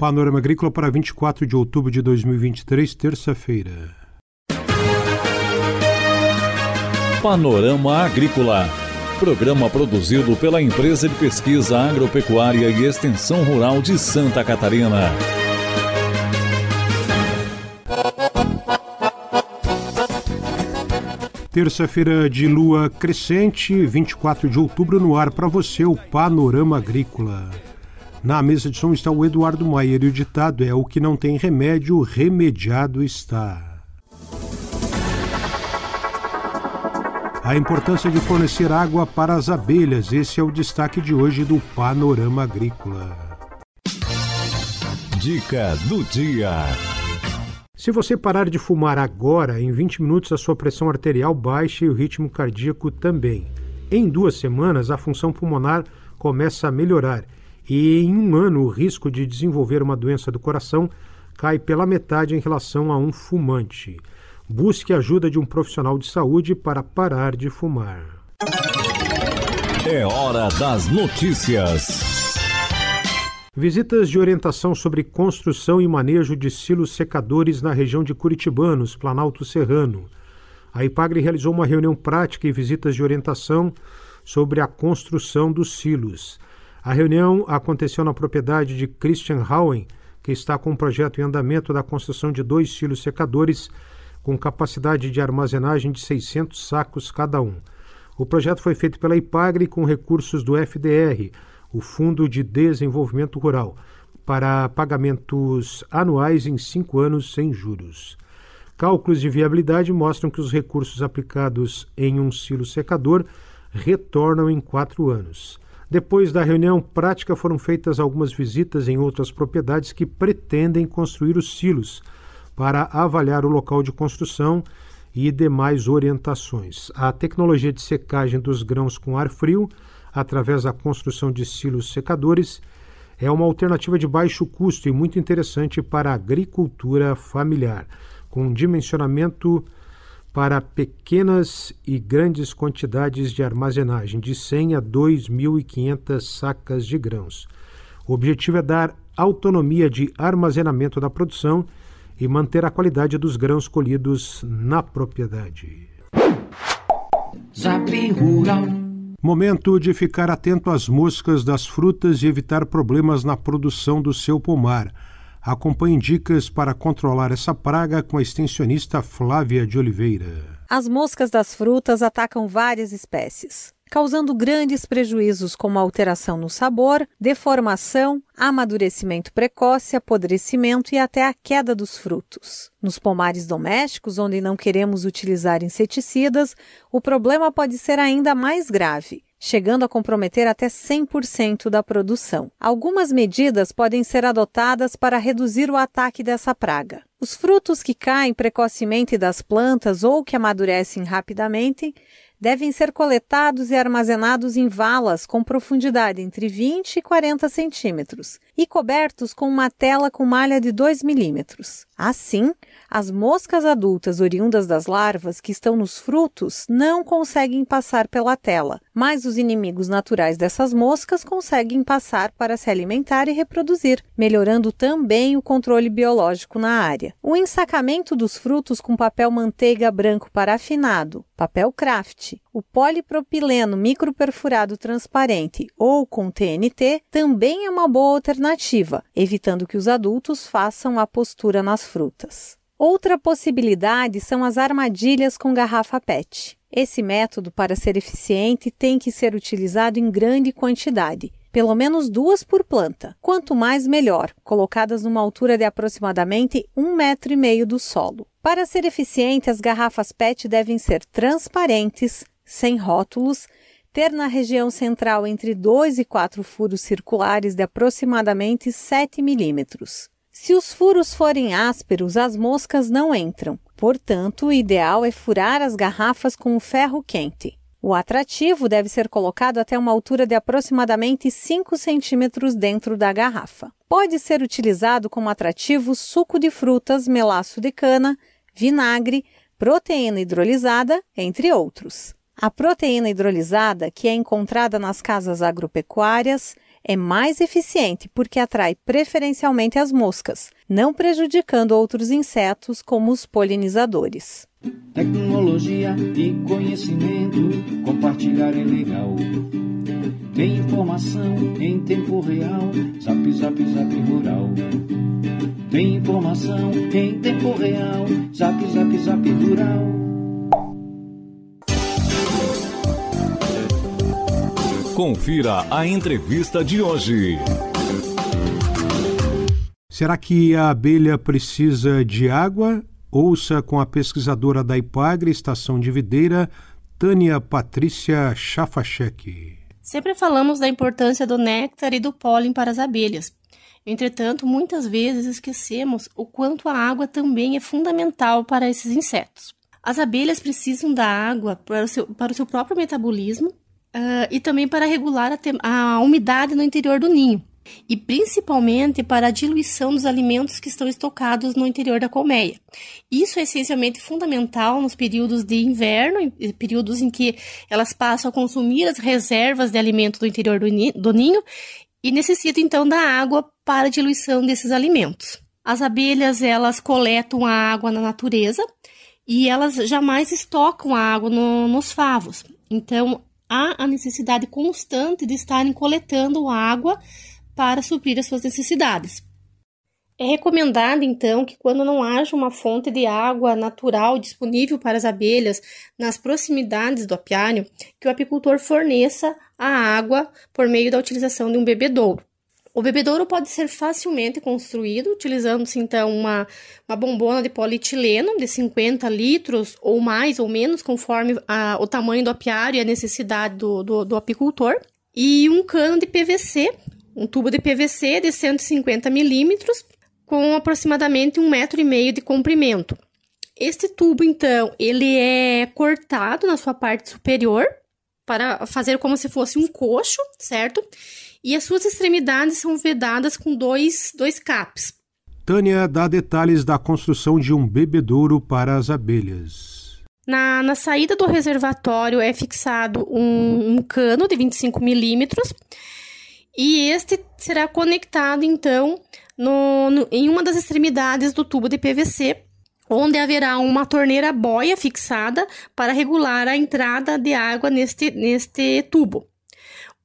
Panorama Agrícola para 24 de outubro de 2023, terça-feira. Panorama Agrícola. Programa produzido pela Empresa de Pesquisa Agropecuária e Extensão Rural de Santa Catarina. Terça-feira de lua crescente, 24 de outubro, no ar para você, o Panorama Agrícola. Na mesa de som está o Eduardo Maier e o ditado é: O que não tem remédio, remediado está. A importância de fornecer água para as abelhas, esse é o destaque de hoje do Panorama Agrícola. Dica do dia. Se você parar de fumar agora, em 20 minutos a sua pressão arterial baixa e o ritmo cardíaco também. Em duas semanas, a função pulmonar começa a melhorar e em um ano o risco de desenvolver uma doença do coração cai pela metade em relação a um fumante. Busque a ajuda de um profissional de saúde para parar de fumar. É hora das notícias. Visitas de orientação sobre construção e manejo de silos secadores na região de Curitibanos, Planalto Serrano. A IPAGRE realizou uma reunião prática e visitas de orientação sobre a construção dos silos. A reunião aconteceu na propriedade de Christian Howen, que está com um projeto em andamento da construção de dois silos secadores com capacidade de armazenagem de 600 sacos cada um. O projeto foi feito pela IPAGRE com recursos do FDR, o Fundo de Desenvolvimento Rural, para pagamentos anuais em cinco anos sem juros. Cálculos de viabilidade mostram que os recursos aplicados em um silo secador retornam em quatro anos. Depois da reunião prática, foram feitas algumas visitas em outras propriedades que pretendem construir os silos para avaliar o local de construção e demais orientações. A tecnologia de secagem dos grãos com ar frio, através da construção de silos secadores, é uma alternativa de baixo custo e muito interessante para a agricultura familiar, com dimensionamento para pequenas e grandes quantidades de armazenagem, de 100 a 2.500 sacas de grãos. O objetivo é dar autonomia de armazenamento da produção e manter a qualidade dos grãos colhidos na propriedade. Momento de ficar atento às moscas das frutas e evitar problemas na produção do seu pomar. Acompanhe dicas para controlar essa praga com a extensionista Flávia de Oliveira. As moscas das frutas atacam várias espécies causando grandes prejuízos como alteração no sabor, deformação, amadurecimento precoce, apodrecimento e até a queda dos frutos. Nos pomares domésticos, onde não queremos utilizar inseticidas, o problema pode ser ainda mais grave chegando a comprometer até 100% da produção. Algumas medidas podem ser adotadas para reduzir o ataque dessa praga. Os frutos que caem precocemente das plantas ou que amadurecem rapidamente devem ser coletados e armazenados em valas com profundidade entre 20 e 40 centímetros e cobertos com uma tela com malha de 2 milímetros. Assim, as moscas adultas oriundas das larvas que estão nos frutos não conseguem passar pela tela, mas os inimigos naturais dessas moscas conseguem passar para se alimentar e reproduzir, melhorando também o controle biológico na área. O ensacamento dos frutos com papel manteiga branco parafinado, papel craft, o polipropileno microperfurado transparente ou com TNT também é uma boa alternativa, evitando que os adultos façam a postura nas frutas. Outra possibilidade são as armadilhas com garrafa PET. Esse método, para ser eficiente, tem que ser utilizado em grande quantidade, pelo menos duas por planta. Quanto mais, melhor, colocadas numa altura de aproximadamente um metro e meio do solo. Para ser eficiente, as garrafas PET devem ser transparentes, sem rótulos, ter na região central entre 2 e 4 furos circulares de aproximadamente 7 milímetros. Se os furos forem ásperos, as moscas não entram. Portanto, o ideal é furar as garrafas com o ferro quente. O atrativo deve ser colocado até uma altura de aproximadamente 5 centímetros dentro da garrafa. Pode ser utilizado como atrativo suco de frutas, melaço de cana, vinagre, proteína hidrolisada, entre outros. A proteína hidrolisada, que é encontrada nas casas agropecuárias, é mais eficiente porque atrai preferencialmente as moscas, não prejudicando outros insetos como os polinizadores. Tecnologia e conhecimento, compartilhar é legal. Tem informação em tempo real, zap, zap, zap rural. Tem informação em tempo real, zap, zap, zap rural. Confira a entrevista de hoje. Será que a abelha precisa de água? Ouça com a pesquisadora da IPAGRE, Estação de Videira, Tânia Patrícia Chafachek. Sempre falamos da importância do néctar e do pólen para as abelhas. Entretanto, muitas vezes esquecemos o quanto a água também é fundamental para esses insetos. As abelhas precisam da água para o seu, para o seu próprio metabolismo uh, e também para regular a, a umidade no interior do ninho e principalmente para a diluição dos alimentos que estão estocados no interior da colmeia. Isso é essencialmente fundamental nos períodos de inverno, períodos em que elas passam a consumir as reservas de alimento do interior do ninho e necessitam então da água para a diluição desses alimentos. As abelhas elas coletam a água na natureza e elas jamais estocam a água no, nos favos. Então há a necessidade constante de estarem coletando água para suprir as suas necessidades. É recomendado, então, que quando não haja uma fonte de água natural disponível para as abelhas nas proximidades do apiário, que o apicultor forneça a água por meio da utilização de um bebedouro. O bebedouro pode ser facilmente construído, utilizando-se então uma, uma bombona de polietileno de 50 litros ou mais ou menos, conforme a, o tamanho do apiário e a necessidade do, do, do apicultor, e um cano de PVC, um tubo de PVC de 150 milímetros, com aproximadamente um metro e meio de comprimento. Este tubo, então, ele é cortado na sua parte superior para fazer como se fosse um coxo, certo? E as suas extremidades são vedadas com dois, dois capes. Tânia dá detalhes da construção de um bebedouro para as abelhas. Na, na saída do reservatório é fixado um, um cano de 25 milímetros e este será conectado então no, no, em uma das extremidades do tubo de PVC, onde haverá uma torneira boia fixada para regular a entrada de água neste, neste tubo.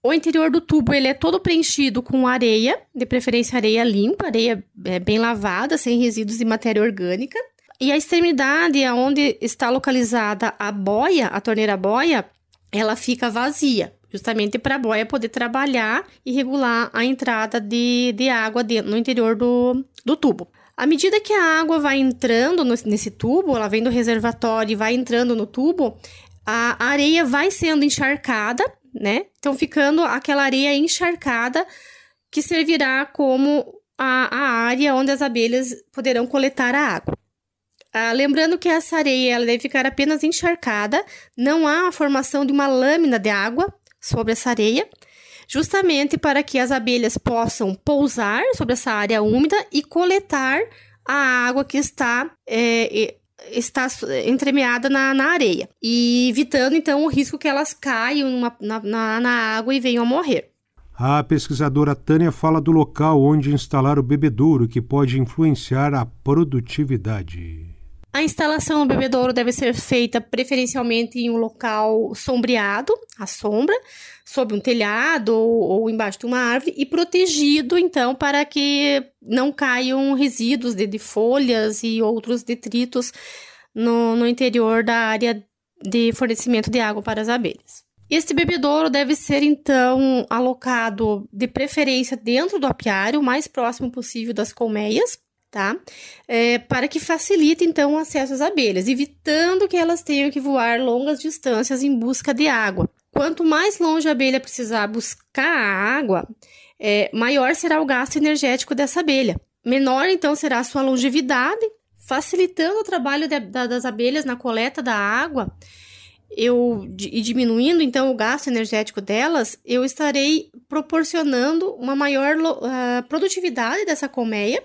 O interior do tubo ele é todo preenchido com areia, de preferência areia limpa, areia é, bem lavada, sem resíduos de matéria orgânica. E a extremidade onde está localizada a boia, a torneira boia, ela fica vazia, justamente para a boia poder trabalhar e regular a entrada de, de água dentro, no interior do, do tubo. À medida que a água vai entrando nesse tubo, ela vem do reservatório e vai entrando no tubo, a areia vai sendo encharcada né? Então, ficando aquela areia encharcada que servirá como a, a área onde as abelhas poderão coletar a água. Ah, lembrando que essa areia ela deve ficar apenas encharcada, não há a formação de uma lâmina de água sobre essa areia, justamente para que as abelhas possam pousar sobre essa área úmida e coletar a água que está é, está entremeada na, na areia e evitando então o risco que elas caiam numa, na, na, água e venham a morrer. A pesquisadora Tânia fala do local onde instalar o bebedouro que pode influenciar a produtividade. A instalação do bebedouro deve ser feita preferencialmente em um local sombreado, à sombra, sob um telhado ou, ou, embaixo de uma árvore e protegido, então, para que não caiam resíduos de, de folhas e outros detritos no, no interior da área de fornecimento de água para as abelhas. Este bebedouro deve ser, então, alocado de preferência dentro do apiário, o mais próximo possível das colmeias, tá? É, para que facilite então o acesso às abelhas, evitando que elas tenham que voar longas distâncias em busca de água. Quanto mais longe a abelha precisar buscar a água, é, maior será o gasto energético dessa abelha. Menor então será a sua longevidade, facilitando o trabalho de, da, das abelhas na coleta da água. Eu, e diminuindo então o gasto energético delas, eu estarei proporcionando uma maior uh, produtividade dessa colmeia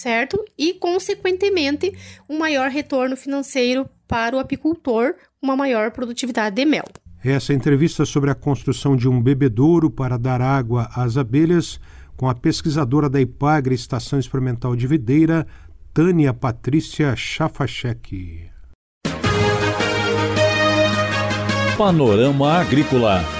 certo? E, consequentemente, um maior retorno financeiro para o apicultor, uma maior produtividade de mel. Essa entrevista sobre a construção de um bebedouro para dar água às abelhas com a pesquisadora da IPAGRE Estação Experimental de Videira, Tânia Patrícia Chafachek. Panorama Agrícola.